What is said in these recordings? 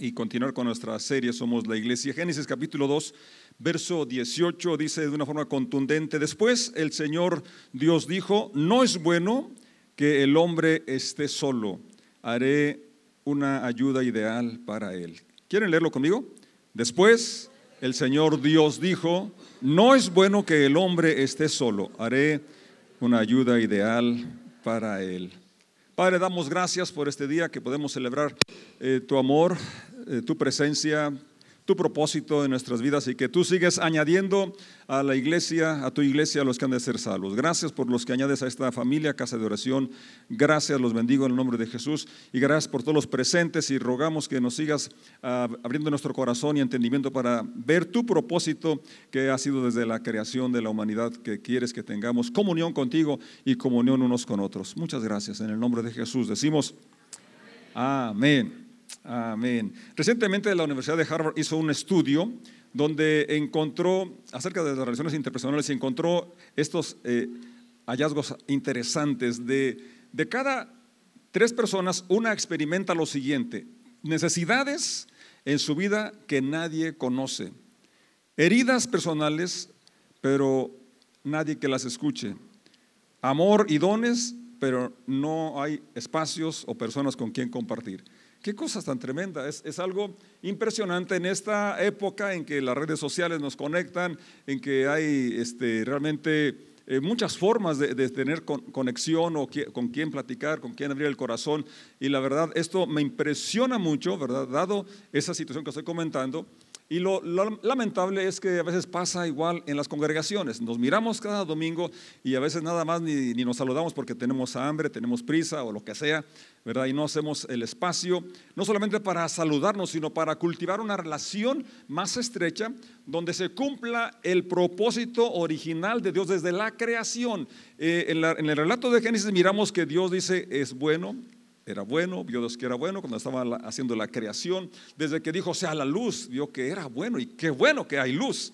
y continuar con nuestra serie Somos la Iglesia. Génesis capítulo 2, verso 18 dice de una forma contundente, después el Señor Dios dijo, no es bueno que el hombre esté solo, haré una ayuda ideal para él. ¿Quieren leerlo conmigo? Después el Señor Dios dijo, no es bueno que el hombre esté solo, haré una ayuda ideal para él. Padre, damos gracias por este día que podemos celebrar eh, tu amor, eh, tu presencia, tu propósito en nuestras vidas y que tú sigues añadiendo a la iglesia, a tu iglesia, a los que han de ser salvos. Gracias por los que añades a esta familia, casa de oración. Gracias, los bendigo en el nombre de Jesús y gracias por todos los presentes y rogamos que nos sigas ah, abriendo nuestro corazón y entendimiento para ver tu propósito que ha sido desde la creación de la humanidad, que quieres que tengamos comunión contigo y comunión unos con otros. Muchas gracias. En el nombre de Jesús decimos, amén. Amén. Recientemente la Universidad de Harvard hizo un estudio donde encontró, acerca de las relaciones interpersonales, y encontró estos eh, hallazgos interesantes. De, de cada tres personas, una experimenta lo siguiente, necesidades en su vida que nadie conoce, heridas personales, pero nadie que las escuche, amor y dones, pero no hay espacios o personas con quien compartir. Qué cosas tan tremendas. Es, algo impresionante en esta época en que las redes sociales nos conectan, en que hay este, realmente eh, muchas formas de, tener conexión o con quién platicar, con quién abrir el corazón. Y la verdad, esto me impresiona mucho, ¿verdad? Dado esa situación que estoy comentando. Y lo, lamentable es que a veces pasa igual en las congregaciones. Nos miramos cada domingo y a veces nada más ni, nos saludamos porque tenemos hambre, tenemos prisa o lo que sea, ¿verdad? Y no hacemos el espacio, no solamente para saludarnos, sino para cultivar una relación más estrecha donde se cumpla el propósito original de Dios desde la creación. Eh, en el relato de Génesis miramos que Dios dice es bueno, era bueno, vio Dios que era bueno cuando estaba haciendo la creación. Desde que dijo sea la luz, vio que era bueno y qué bueno que hay luz.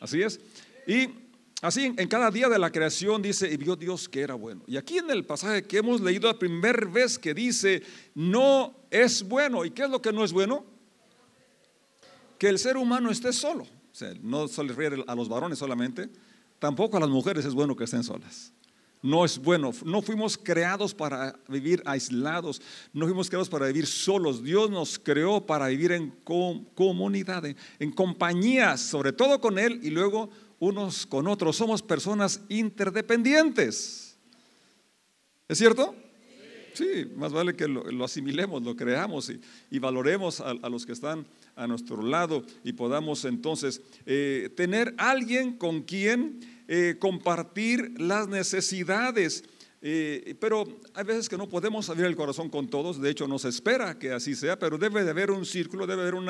Así es. Y así en cada día de la creación dice, y vio Dios que era bueno. Y aquí en el pasaje que hemos leído la primera vez que dice, no es bueno. ¿Y qué es lo que no es bueno? Que el ser humano esté solo. O sea, no se a los varones solamente, tampoco a las mujeres es bueno que estén solas no es bueno. No fuimos creados para vivir aislados, no fuimos creados para vivir solos. Dios nos creó para vivir en comunidad, en, compañías, sobre todo con Él y luego unos con otros. Somos personas interdependientes. ¿Es cierto? Sí, más vale que lo, asimilemos, lo creamos y, valoremos a, los que están a nuestro lado y podamos entonces eh, tener alguien con quien eh, compartir las necesidades. Eh, pero hay veces que no podemos abrir el corazón con todos, de hecho nos espera que así sea, pero debe de haber un círculo, debe de haber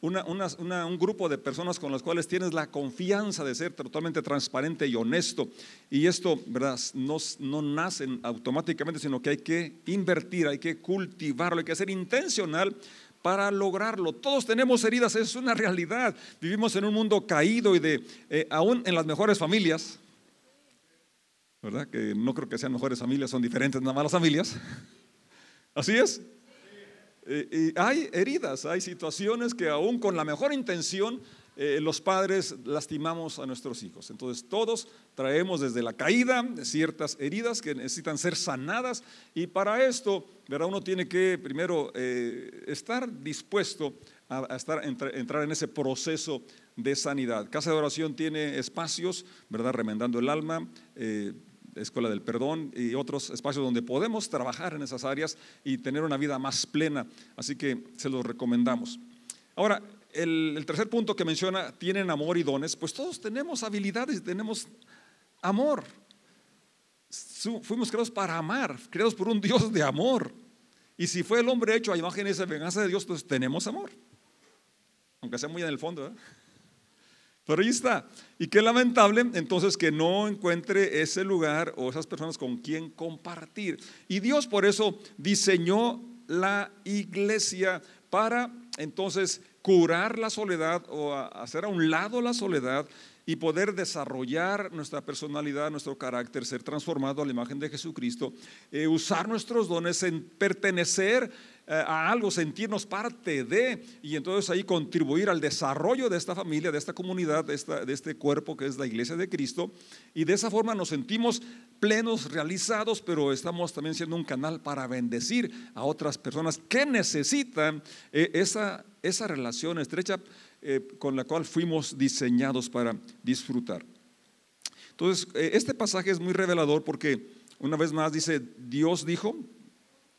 una, un grupo de personas con las cuales tienes la confianza de ser totalmente transparente y honesto. Y esto, ¿verdad? No, no nace automáticamente, sino que hay que invertir, hay que cultivarlo, hay que ser intencional para lograrlo. Todos tenemos heridas, es una realidad. Vivimos en un mundo caído y de, eh, aún en las mejores familias, ¿verdad? Que no creo que sean mejores familias, son diferentes nada más las familias. Así es. Y hay heridas, hay situaciones que aún con la mejor intención eh, los padres lastimamos a nuestros hijos. Entonces todos traemos desde la caída ciertas heridas que necesitan ser sanadas y para esto, ¿verdad? uno tiene que primero eh, estar dispuesto a, estar, entrar en ese proceso de sanidad. Casa de oración tiene espacios, ¿verdad? Remendando el alma. Eh, Escuela del Perdón y otros espacios donde podemos trabajar en esas áreas y tener una vida más plena. Así que se los recomendamos. Ahora, el, tercer punto que menciona, tienen amor y dones, pues todos tenemos habilidades y tenemos amor. Fuimos creados para amar, creados por un Dios de amor. Y si fue el hombre hecho a imagen y venganza de Dios, pues tenemos amor. Aunque sea muy en el fondo. ¿eh? Y qué lamentable entonces que no encuentre ese lugar o esas personas con quien compartir. Y Dios por eso diseñó la iglesia para entonces curar la soledad o hacer a un lado la soledad y poder desarrollar nuestra personalidad, nuestro carácter, ser transformado a la imagen de Jesucristo, eh, usar nuestros dones en pertenecer a algo, sentirnos parte de, y entonces ahí contribuir al desarrollo de esta familia, de esta comunidad, de, esta, de este cuerpo que es la iglesia de Cristo. Y de esa forma nos sentimos plenos, realizados, pero estamos también siendo un canal para bendecir a otras personas que necesitan eh, esa, esa relación estrecha eh, con la cual fuimos diseñados para disfrutar. Entonces, este pasaje es muy revelador porque una vez más dice, Dios dijo,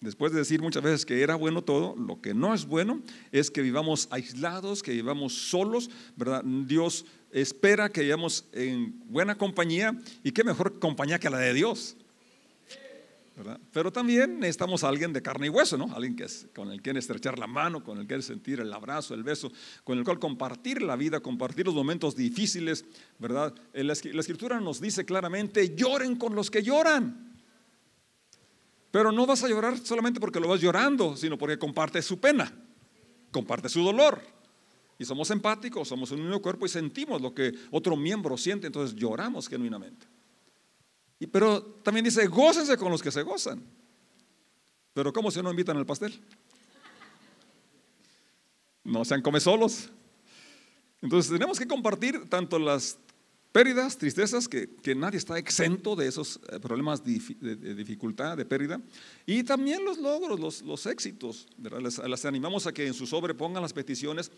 Después de decir muchas veces que era bueno todo, lo que no es bueno es que vivamos aislados, que vivamos solos, ¿verdad? Dios espera que vivamos en buena compañía y qué mejor compañía que la de Dios. ¿verdad? Pero también necesitamos a alguien de carne y hueso, ¿no? Alguien que con el que estrechar la mano, con el que sentir el abrazo, el beso, con el cual compartir la vida, compartir los momentos difíciles, ¿verdad? La escritura nos dice claramente, lloren con los que lloran. Pero no vas a llorar solamente porque lo vas llorando, sino porque comparte su pena, comparte su dolor. Y somos empáticos, somos un mismo cuerpo y sentimos lo que otro miembro siente, entonces lloramos genuinamente. Y, pero también dice, gócense con los que se gozan. Pero ¿cómo se no invitan al pastel? No sean come solos. Entonces tenemos que compartir tanto las Pérdidas, tristezas, que, nadie está exento de esos eh, problemas de, dificultad, de pérdida. Y también los logros, los, éxitos. Les, animamos a que en su sobre pongan las peticiones,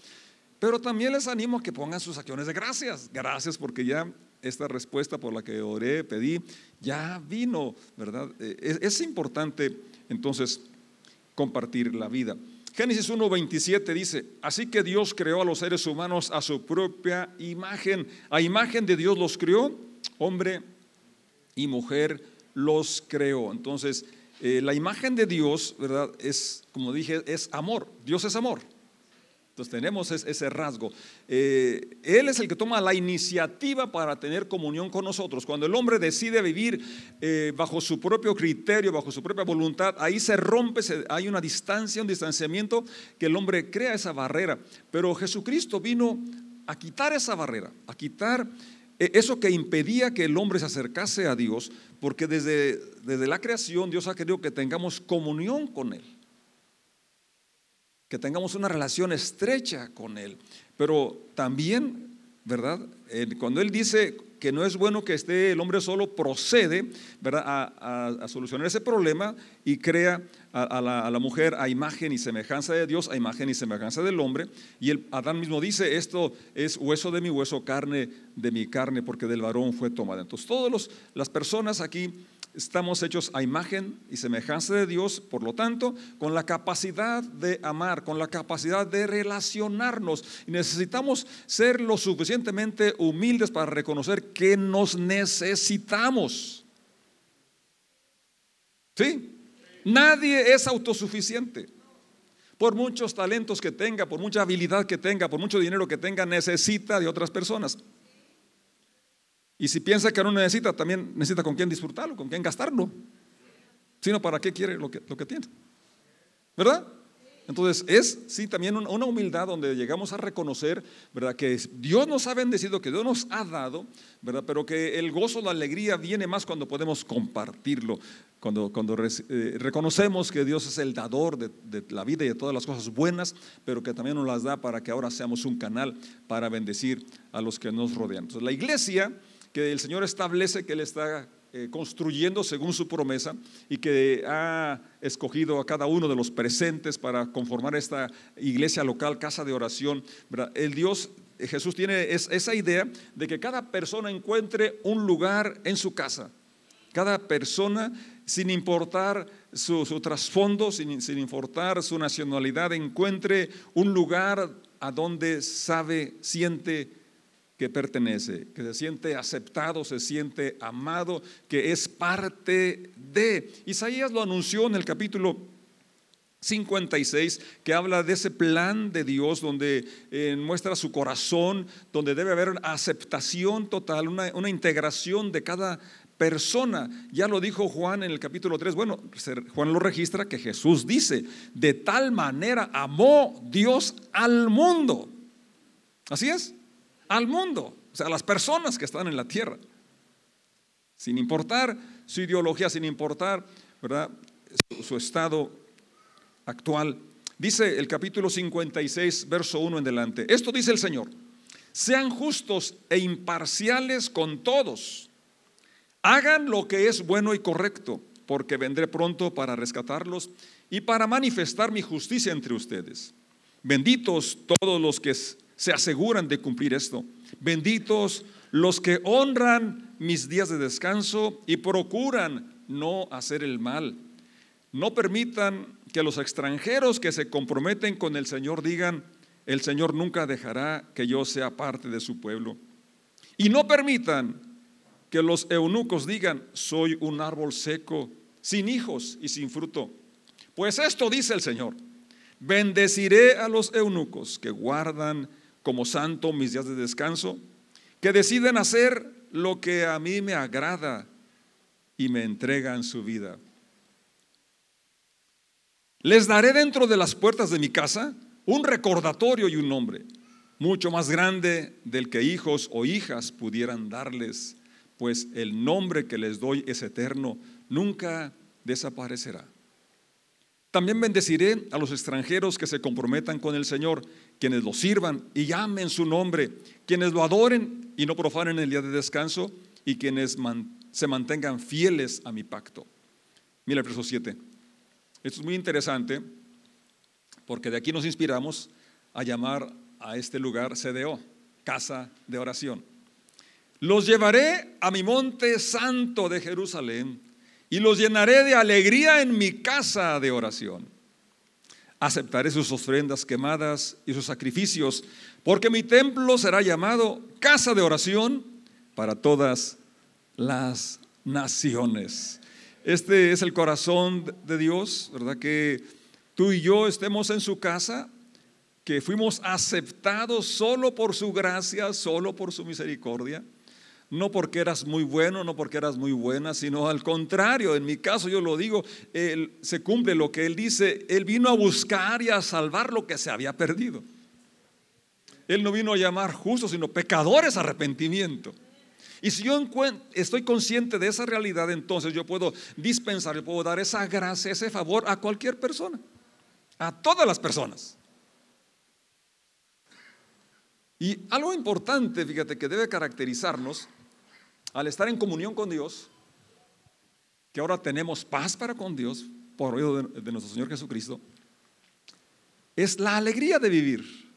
pero también les animo a que pongan sus acciones de gracias. Gracias porque ya esta respuesta por la que oré, pedí, ya vino, ¿verdad? Eh, es importante entonces compartir la vida. Génesis 1.27 dice, así que Dios creó a los seres humanos a su propia imagen. A imagen de Dios los creó, hombre y mujer los creó. Entonces, eh, la imagen de Dios, ¿verdad? Es, como dije, es amor. Dios es amor. Entonces tenemos ese rasgo. Eh, él es el que toma la iniciativa para tener comunión con nosotros. Cuando el hombre decide vivir eh, bajo su propio criterio, bajo su propia voluntad, ahí se rompe, hay una distancia, un distanciamiento que el hombre crea esa barrera. Pero Jesucristo vino a quitar esa barrera, a quitar eh, eso que impedía que el hombre se acercase a Dios, porque desde, desde la creación Dios ha querido que tengamos comunión con Él que tengamos una relación estrecha con Él. Pero también, ¿verdad? Cuando Él dice que no es bueno que esté el hombre solo, procede, ¿verdad? A, solucionar ese problema y crea a, la, mujer a imagen y semejanza de Dios, a imagen y semejanza del hombre. Y el, Adán mismo dice, esto es hueso de mi hueso, carne de mi carne, porque del varón fue tomada. Entonces, todas las personas aquí Estamos hechos a imagen y semejanza de Dios, por lo tanto, con la capacidad de amar, con la capacidad de relacionarnos. Y necesitamos ser lo suficientemente humildes para reconocer que nos necesitamos. ¿Sí? Nadie es autosuficiente. Por muchos talentos que tenga, por mucha habilidad que tenga, por mucho dinero que tenga, necesita de otras personas. Y si piensa que no necesita, también necesita con quién disfrutarlo, con quién gastarlo. Sino para qué quiere lo que, lo que tiene. ¿Verdad? Entonces es, sí, también una humildad donde llegamos a reconocer, ¿verdad? Que Dios nos ha bendecido, que Dios nos ha dado, ¿verdad? Pero que el gozo, la alegría viene más cuando podemos compartirlo, cuando, cuando eh, reconocemos que Dios es el dador de, de, la vida y de todas las cosas buenas, pero que también nos las da para que ahora seamos un canal para bendecir a los que nos rodean. Entonces la iglesia que el Señor establece que Él está eh, construyendo según su promesa y que ha escogido a cada uno de los presentes para conformar esta iglesia local, casa de oración. El Dios, eh, Jesús tiene esa idea de que cada persona encuentre un lugar en su casa. Cada persona, sin importar su, trasfondo, sin, sin importar su nacionalidad, encuentre un lugar a donde sabe, siente que pertenece, que se siente aceptado, se siente amado, que es parte de. Isaías lo anunció en el capítulo 56, que habla de ese plan de Dios donde eh, muestra su corazón, donde debe haber aceptación total, una, una, integración de cada persona. Ya lo dijo Juan en el capítulo 3. Bueno, Juan lo registra que Jesús dice, de tal manera amó Dios al mundo. Así es al mundo, o sea, a las personas que están en la tierra. Sin importar su ideología, sin importar ¿verdad? Su, estado actual. Dice el capítulo 56, verso 1 en delante. Esto dice el Señor. Sean justos e imparciales con todos. Hagan lo que es bueno y correcto, porque vendré pronto para rescatarlos y para manifestar mi justicia entre ustedes. Benditos todos los que se aseguran de cumplir esto. Benditos los que honran mis días de descanso y procuran no hacer el mal. No permitan que los extranjeros que se comprometen con el Señor digan, el Señor nunca dejará que yo sea parte de su pueblo. Y no permitan que los eunucos digan, soy un árbol seco, sin hijos y sin fruto. Pues esto dice el Señor, bendeciré a los eunucos que guardan como santo mis días de descanso, que deciden hacer lo que a mí me agrada y me entregan su vida. Les daré dentro de las puertas de mi casa un recordatorio y un nombre, mucho más grande del que hijos o hijas pudieran darles, pues el nombre que les doy es eterno, nunca desaparecerá. También bendeciré a los extranjeros que se comprometan con el Señor, quienes lo sirvan y llamen su nombre, quienes lo adoren y no profanen el día de descanso y quienes se mantengan fieles a mi pacto. Mira el verso 7. Esto es muy interesante porque de aquí nos inspiramos a llamar a este lugar CDO, casa de oración. Los llevaré a mi monte santo de Jerusalén y los llenaré de alegría en mi casa de oración. Aceptaré sus ofrendas quemadas y sus sacrificios, porque mi templo será llamado casa de oración para todas las naciones. Este es el corazón de Dios, ¿verdad? Que tú y yo estemos en su casa, que fuimos aceptados solo por su gracia, solo por su misericordia. No porque eras muy bueno, no porque eras muy buena, sino al contrario, en mi caso yo lo digo, él, se cumple lo que Él dice, Él vino a buscar y a salvar lo que se había perdido. Él no vino a llamar justos, sino pecadores a arrepentimiento. Y si yo estoy consciente de esa realidad, entonces yo puedo dispensar, yo puedo dar esa gracia, ese favor a cualquier persona, a todas las personas. Y algo importante, fíjate, que debe caracterizarnos al estar en comunión con Dios, que ahora tenemos paz para con Dios por oído de, de nuestro Señor Jesucristo, es la alegría de vivir.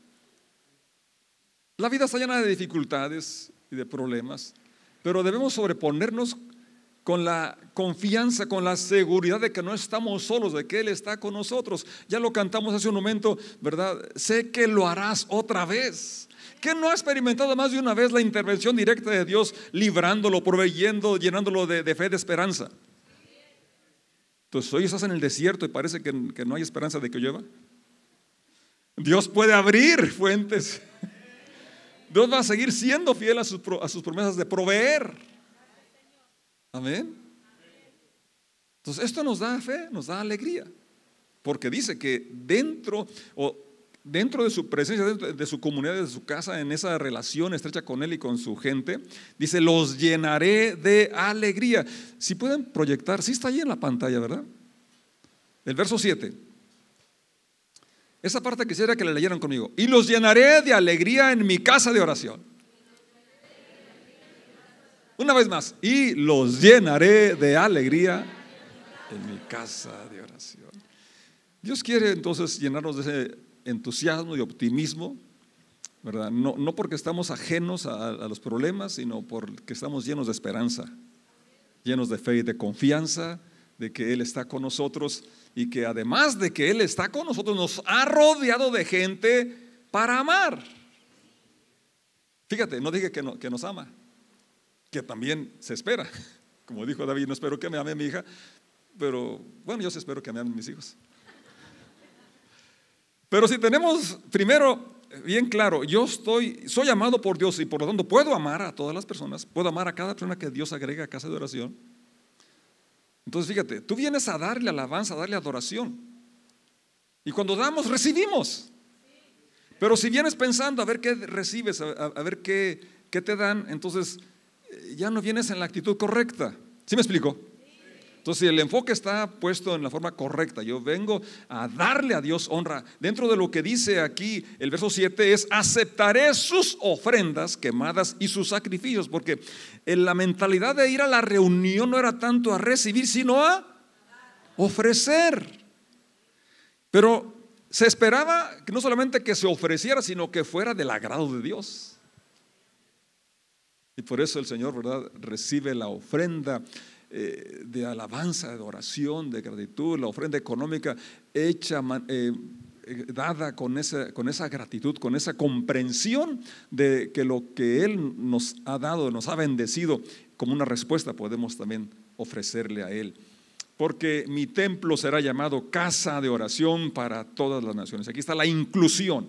La vida está llena de dificultades y de problemas, pero debemos sobreponernos con la confianza, con la seguridad de que no estamos solos, de que Él está con nosotros. Ya lo cantamos hace un momento, ¿verdad? Sé que lo harás otra vez. Que no ha experimentado más de una vez la intervención directa de Dios, librándolo, proveyendo, llenándolo de, de fe, de esperanza? Entonces, hoy estás en el desierto y parece que, que no hay esperanza de que llueva. Dios puede abrir fuentes Dios va a seguir siendo fiel a sus, a sus promesas de proveer. Amén. Entonces, esto nos da fe, nos da alegría. Porque dice que dentro, o dentro de su presencia, de su comunidad, de su casa, en esa relación estrecha con Él y con su gente, dice, los llenaré de alegría. Si pueden proyectar, sí está ahí en la pantalla, ¿verdad? El verso 7. Esa parte quisiera que la leyeran conmigo. Y los llenaré de alegría en mi casa de oración. Una vez más. Y los llenaré de alegría en mi casa de oración. Dios quiere entonces llenarnos de ese entusiasmo y optimismo, ¿verdad? No, no porque estamos ajenos a, los problemas, sino porque estamos llenos de esperanza, llenos de fe y de confianza de que Él está con nosotros y que además de que Él está con nosotros, nos ha rodeado de gente para amar. Fíjate, no dije que, que nos ama, que también se espera. Como dijo David, no espero que me ame mi hija, pero bueno, yo espero que me amen mis hijos. Pero si tenemos primero bien claro, yo estoy, soy amado por Dios y por lo tanto puedo amar a todas las personas, puedo amar a cada persona que Dios agrega a casa de oración. Entonces fíjate, tú vienes a darle alabanza, a darle adoración. Y cuando damos, recibimos. Pero si vienes pensando a ver qué recibes, a, ver qué, qué, te dan, entonces eh, ya no vienes en la actitud correcta. ¿Sí me explico? Entonces, el enfoque está puesto en la forma correcta. Yo vengo a darle a Dios honra. Dentro de lo que dice aquí el verso 7 es, aceptaré sus ofrendas quemadas y sus sacrificios, porque en la mentalidad de ir a la reunión no era tanto a recibir, sino a ofrecer. Pero se esperaba que no solamente que se ofreciera, sino que fuera del agrado de Dios. Y por eso el Señor, ¿verdad?, recibe la ofrenda eh, de alabanza, de oración, de gratitud, la ofrenda económica hecha, eh, eh, dada con esa, con esa gratitud, con esa comprensión de que lo que Él nos ha dado, nos ha bendecido, como una respuesta podemos también ofrecerle a Él. Porque mi templo será llamado casa de oración para todas las naciones. Aquí está la inclusión,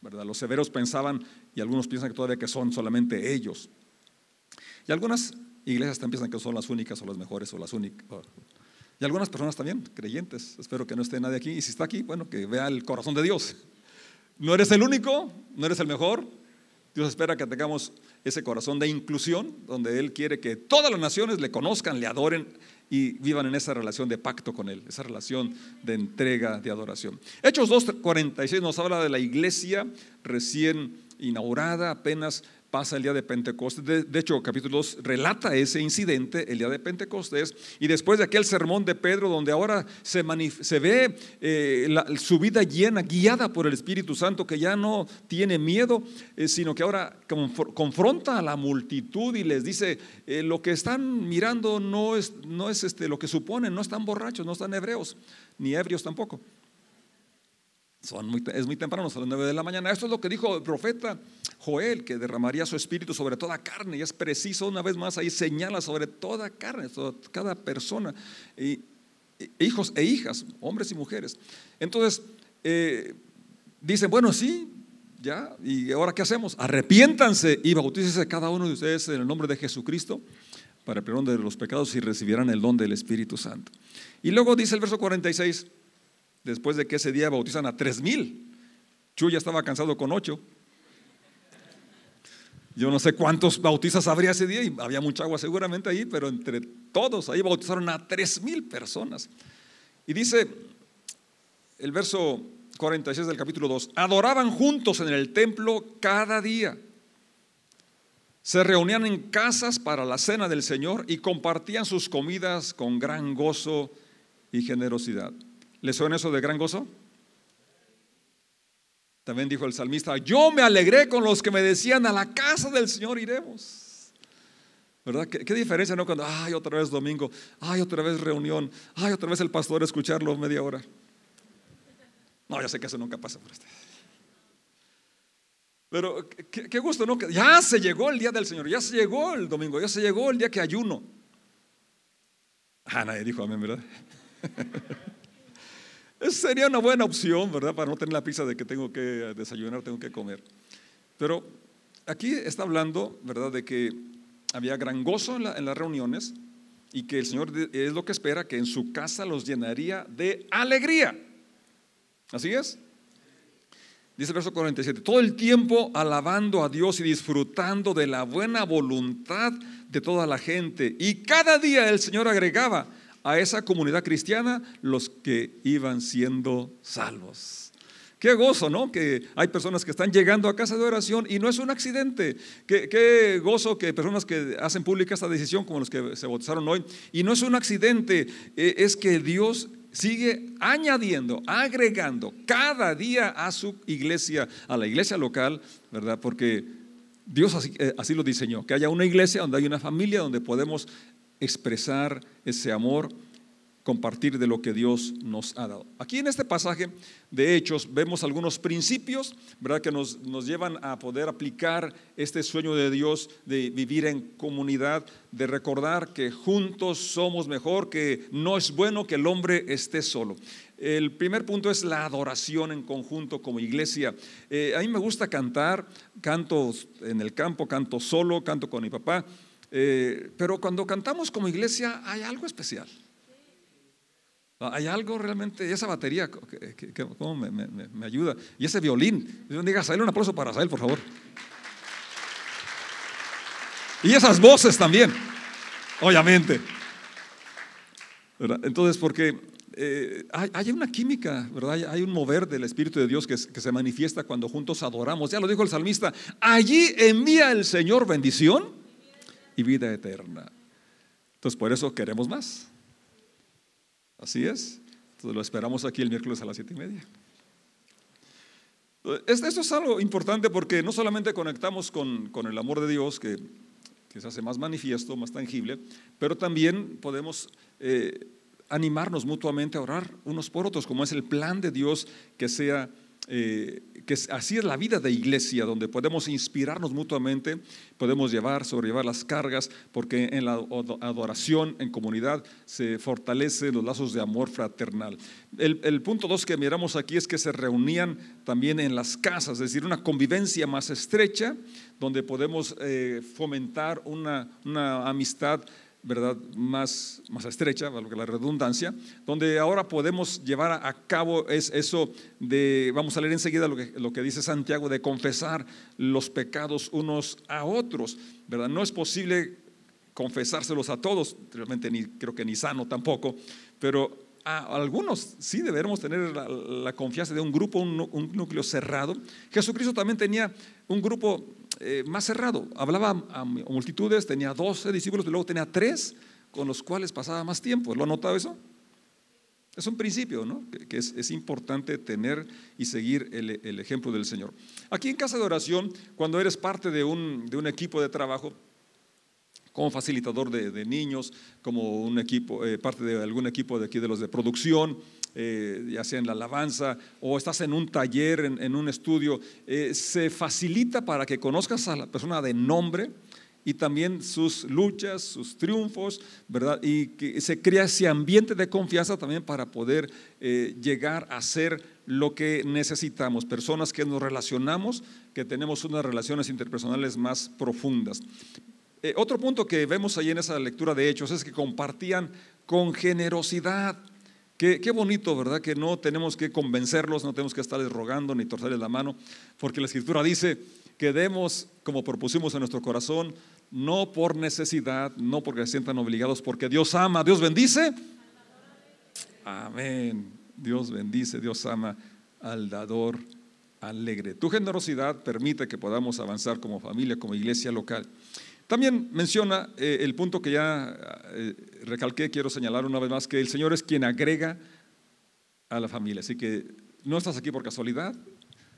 ¿verdad? Los severos pensaban, y algunos piensan que todavía que son solamente ellos. Y algunas iglesias también piensan que son las únicas o las mejores o las únicas. Y algunas personas también, creyentes. Espero que no esté nadie aquí. Y si está aquí, bueno, que vea el corazón de Dios. No eres el único, no eres el mejor. Dios espera que tengamos ese corazón de inclusión, donde Él quiere que todas las naciones le conozcan, le adoren y vivan en esa relación de pacto con Él, esa relación de entrega, de adoración. Hechos 2.46 nos habla de la iglesia recién inaugurada, apenas pasa el día de Pentecostés. De, hecho, capítulo 2 relata ese incidente, el día de Pentecostés, y después de aquel sermón de Pedro, donde ahora se, ve eh, su vida llena, guiada por el Espíritu Santo, que ya no tiene miedo, eh, sino que ahora confronta a la multitud y les dice, eh, lo que están mirando no es, no es este, lo que suponen, no están borrachos, no están hebreos, ni ebrios tampoco es muy temprano, son las 9 de la mañana. Esto es lo que dijo el profeta Joel, que derramaría su espíritu sobre toda carne. Y es preciso, una vez más, ahí señala sobre toda carne, sobre cada persona, y, hijos e hijas, hombres y mujeres. Entonces, eh, dicen, bueno, sí, ya, ¿y ahora qué hacemos? Arrepiéntanse y bautícese cada uno de ustedes en el nombre de Jesucristo para el perdón de los pecados y recibirán el don del Espíritu Santo. Y luego dice el verso 46 después de que ese día bautizan a tres mil. Chuy estaba cansado con ocho. Yo no sé cuántos bautizas habría ese día y había mucha agua seguramente ahí, pero entre todos ahí bautizaron a tres mil personas. Y dice el verso 46 del capítulo 2, adoraban juntos en el templo cada día. Se reunían en casas para la cena del Señor y compartían sus comidas con gran gozo y generosidad. ¿Le suena eso de gran gozo? También dijo el salmista, yo me alegré con los que me decían, a la casa del Señor iremos. ¿Verdad? ¿Qué, diferencia, no? Cuando, ay, otra vez domingo, ay, otra vez reunión, ay, otra vez el pastor escucharlo media hora. No, ya sé que eso nunca pasa por este. Pero qué, qué, gusto, ¿no? Ya se llegó el día del Señor, ya se llegó el domingo, ya se llegó el día que ayuno. Ah, nadie dijo amén, ¿verdad? sería una buena opción, ¿verdad? Para no tener la pizza de que tengo que desayunar, tengo que comer. Pero aquí está hablando, ¿verdad? De que había gran gozo en, las reuniones y que el Señor es lo que espera, que en su casa los llenaría de alegría. ¿Así es? Dice el verso 47, todo el tiempo alabando a Dios y disfrutando de la buena voluntad de toda la gente. Y cada día el Señor agregaba a esa comunidad cristiana los que iban siendo salvos. Qué gozo, ¿no? Que hay personas que están llegando a casa de oración y no es un accidente. Qué, gozo que personas que hacen pública esta decisión, como los que se bautizaron hoy, y no es un accidente, eh, es que Dios sigue añadiendo, agregando cada día a su iglesia, a la iglesia local, ¿verdad? Porque Dios así, eh, así lo diseñó, que haya una iglesia donde hay una familia, donde podemos expresar ese amor, compartir de lo que Dios nos ha dado. Aquí en este pasaje de Hechos vemos algunos principios, ¿verdad? Que nos, nos llevan a poder aplicar este sueño de Dios de vivir en comunidad, de recordar que juntos somos mejor, que no es bueno que el hombre esté solo. El primer punto es la adoración en conjunto como iglesia. Eh, a mí me gusta cantar, canto en el campo, canto solo, canto con mi papá. Eh, pero cuando cantamos como iglesia hay algo especial. Hay algo realmente, y esa batería, ¿cómo me, ayuda? Y ese violín. Diga, Sael, un aplauso para Sael, por favor. Y esas voces también, obviamente. Entonces, porque eh, hay, una química, ¿verdad? Hay un mover del Espíritu de Dios que, se manifiesta cuando juntos adoramos. Ya lo dijo el salmista, allí envía el Señor bendición y vida eterna. Entonces, por eso queremos más. Así es. Entonces, lo esperamos aquí el miércoles a las siete y media. Esto es algo importante porque no solamente conectamos con, con el amor de Dios, que, que, se hace más manifiesto, más tangible, pero también podemos eh, animarnos mutuamente a orar unos por otros, como es el plan de Dios que sea eh, que así es la vida de iglesia, donde podemos inspirarnos mutuamente, podemos llevar, sobrellevar las cargas, porque en la adoración en comunidad se fortalecen los lazos de amor fraternal. El, punto dos que miramos aquí es que se reunían también en las casas, es decir, una convivencia más estrecha, donde podemos eh, fomentar una, una amistad ¿verdad? Más, más estrecha, que la redundancia, donde ahora podemos llevar a cabo es eso de, vamos a leer enseguida lo que, lo que dice Santiago, de confesar los pecados unos a otros, ¿verdad? No es posible confesárselos a todos, realmente ni, creo que ni sano tampoco, pero a algunos sí debemos tener la, confianza de un grupo, un, núcleo cerrado. Jesucristo también tenía un grupo eh, más cerrado, hablaba a multitudes, tenía 12 discípulos luego tenía tres con los cuales pasaba más tiempo. ¿Lo ha notado eso? Es un principio, ¿no? Que, es, importante tener y seguir el, ejemplo del Señor. Aquí en casa de oración, cuando eres parte de un equipo de trabajo, como facilitador de, niños, como un equipo, eh, parte de algún equipo de aquí de los de producción, eh, ya sea en la alabanza o estás en un taller, en, un estudio, eh, se facilita para que conozcas a la persona de nombre y también sus luchas, sus triunfos, ¿verdad? Y que se crea ese ambiente de confianza también para poder llegar a ser lo que necesitamos, personas que nos relacionamos, que tenemos unas relaciones interpersonales más profundas. Eh, otro punto que vemos ahí en esa lectura de Hechos es que compartían con generosidad. Qué, qué, bonito, ¿verdad? Que no tenemos que convencerlos, no tenemos que estarles rogando ni torcerles la mano, porque la Escritura dice que demos, como propusimos en nuestro corazón, no por necesidad, no porque se sientan obligados, porque Dios ama, Dios bendice. Amén. Dios bendice, Dios ama al dador alegre. Tu generosidad permite que podamos avanzar como familia, como iglesia local. También menciona eh, el punto que ya eh, recalqué, quiero señalar una vez más, que el Señor es quien agrega a la familia. Así que no estás aquí por casualidad,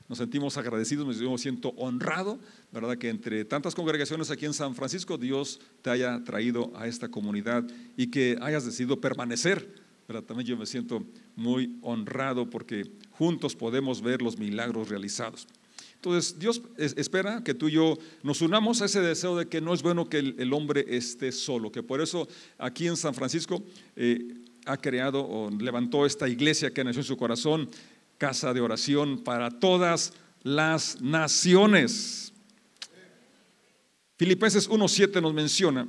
nos sentimos agradecidos, me siento honrado, ¿verdad? Que entre tantas congregaciones aquí en San Francisco, Dios te haya traído a esta comunidad y que hayas decidido permanecer, ¿verdad? También yo me siento muy honrado porque juntos podemos ver los milagros realizados. Entonces Dios espera que tú y yo nos unamos a ese deseo de que no es bueno que el, hombre esté solo, que por eso aquí en San Francisco eh, ha creado o levantó esta iglesia que nació en su corazón, casa de oración para todas las naciones. Filipenses 1.7 nos menciona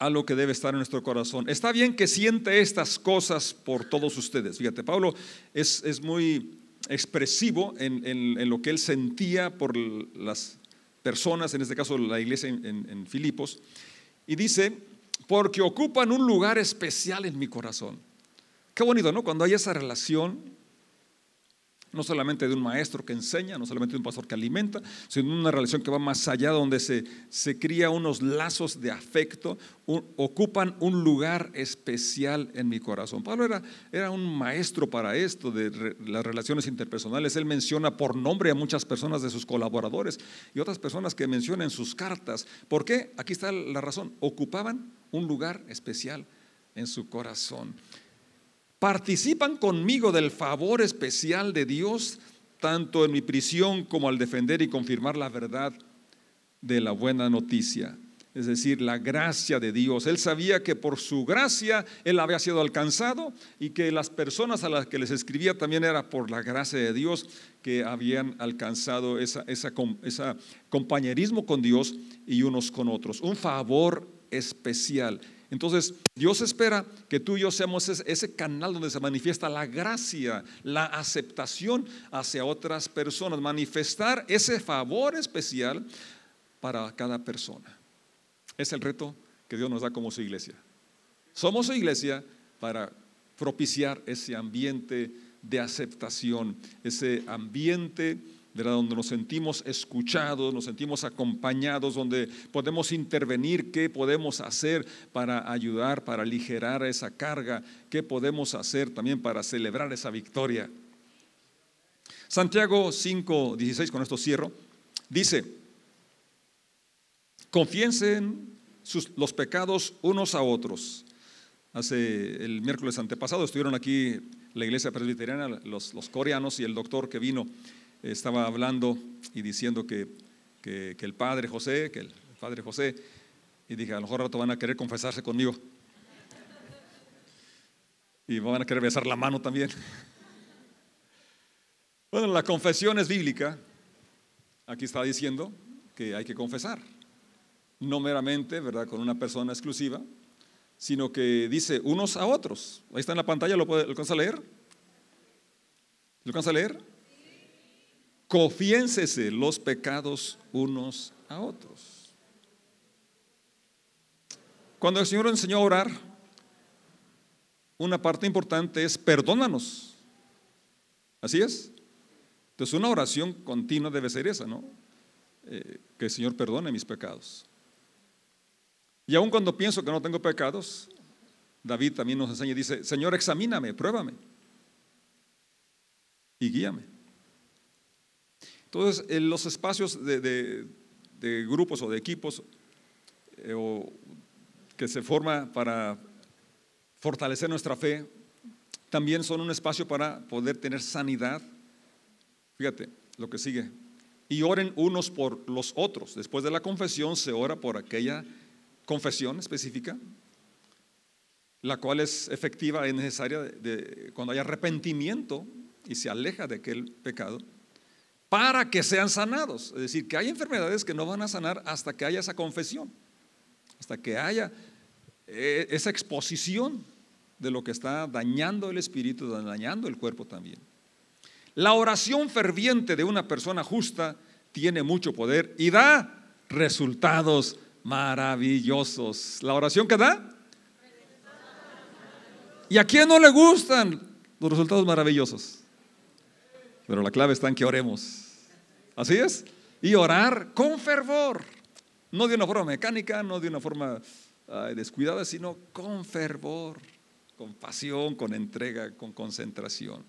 algo que debe estar en nuestro corazón. Está bien que siente estas cosas por todos ustedes. Fíjate, Pablo es, es muy expresivo en, lo que él sentía por las personas, en este caso la iglesia en, en Filipos, y dice, porque ocupan un lugar especial en mi corazón. Qué bonito, ¿no? Cuando hay esa relación no solamente de un maestro que enseña, no solamente de un pastor que alimenta, sino una relación que va más allá, donde se, se cría unos lazos de afecto, ocupan un lugar especial en mi corazón. Pablo era, era un maestro para esto, de las relaciones interpersonales. Él menciona por nombre a muchas personas de sus colaboradores y otras personas que menciona en sus cartas. ¿Por qué? Aquí está la razón. Ocupaban un lugar especial en su corazón participan conmigo del favor especial de Dios, tanto en mi prisión como al defender y confirmar la verdad de la buena noticia. Es decir, la gracia de Dios. Él sabía que por su gracia él había sido alcanzado y que las personas a las que les escribía también era por la gracia de Dios que habían alcanzado ese esa, compañerismo con Dios y unos con otros. Un favor especial. Entonces, Dios espera que tú y yo seamos ese canal donde se manifiesta la gracia, la aceptación hacia otras personas, manifestar ese favor especial para cada persona. Es el reto que Dios nos da como su iglesia. Somos su iglesia para propiciar ese ambiente de aceptación, ese ambiente donde nos sentimos escuchados, nos sentimos acompañados, donde podemos intervenir, qué podemos hacer para ayudar, para aligerar esa carga, qué podemos hacer también para celebrar esa victoria. Santiago 5, 16, con esto cierro, dice, confiesen los pecados unos a otros. Hace el miércoles antepasado estuvieron aquí la iglesia presbiteriana, los coreanos y el doctor que vino estaba hablando y diciendo que, que, el padre José, que el padre José, y dije, a lo mejor rato van a querer confesarse conmigo. Y van a querer besar la mano también. Bueno, la confesión es bíblica. Aquí está diciendo que hay que confesar. No meramente, ¿verdad?, con una persona exclusiva, sino que dice unos a otros. Ahí está en la pantalla, ¿lo, puede, alcanza a leer? ¿Lo alcanza a leer? Confiénsese los pecados unos a otros. Cuando el Señor enseñó a orar, una parte importante es perdónanos. ¿Así es? Entonces una oración continua debe ser esa, ¿no? Eh, que el Señor perdone mis pecados. Y aun cuando pienso que no tengo pecados, David también nos enseña y dice, Señor, examíname, pruébame y guíame. Entonces, en los espacios de, grupos o de equipos eh, que se forma para fortalecer nuestra fe, también son un espacio para poder tener sanidad. Fíjate lo que sigue. Y oren unos por los otros. Después de la confesión se ora por aquella confesión específica, la cual es efectiva y necesaria cuando hay arrepentimiento y se aleja de aquel pecado para que sean sanados. Es decir, que hay enfermedades que no van a sanar hasta que haya esa confesión, hasta que haya eh, esa exposición de lo que está dañando el espíritu, dañando el cuerpo también. La oración ferviente de una persona justa tiene mucho poder y da resultados maravillosos. ¿La oración que da? ¿Y a quién no le gustan los resultados maravillosos? Pero la clave está en que oremos. ¿Así es? Y orar con fervor. No de una forma mecánica, no de una forma descuidada, sino con fervor, con pasión, con entrega, con concentración.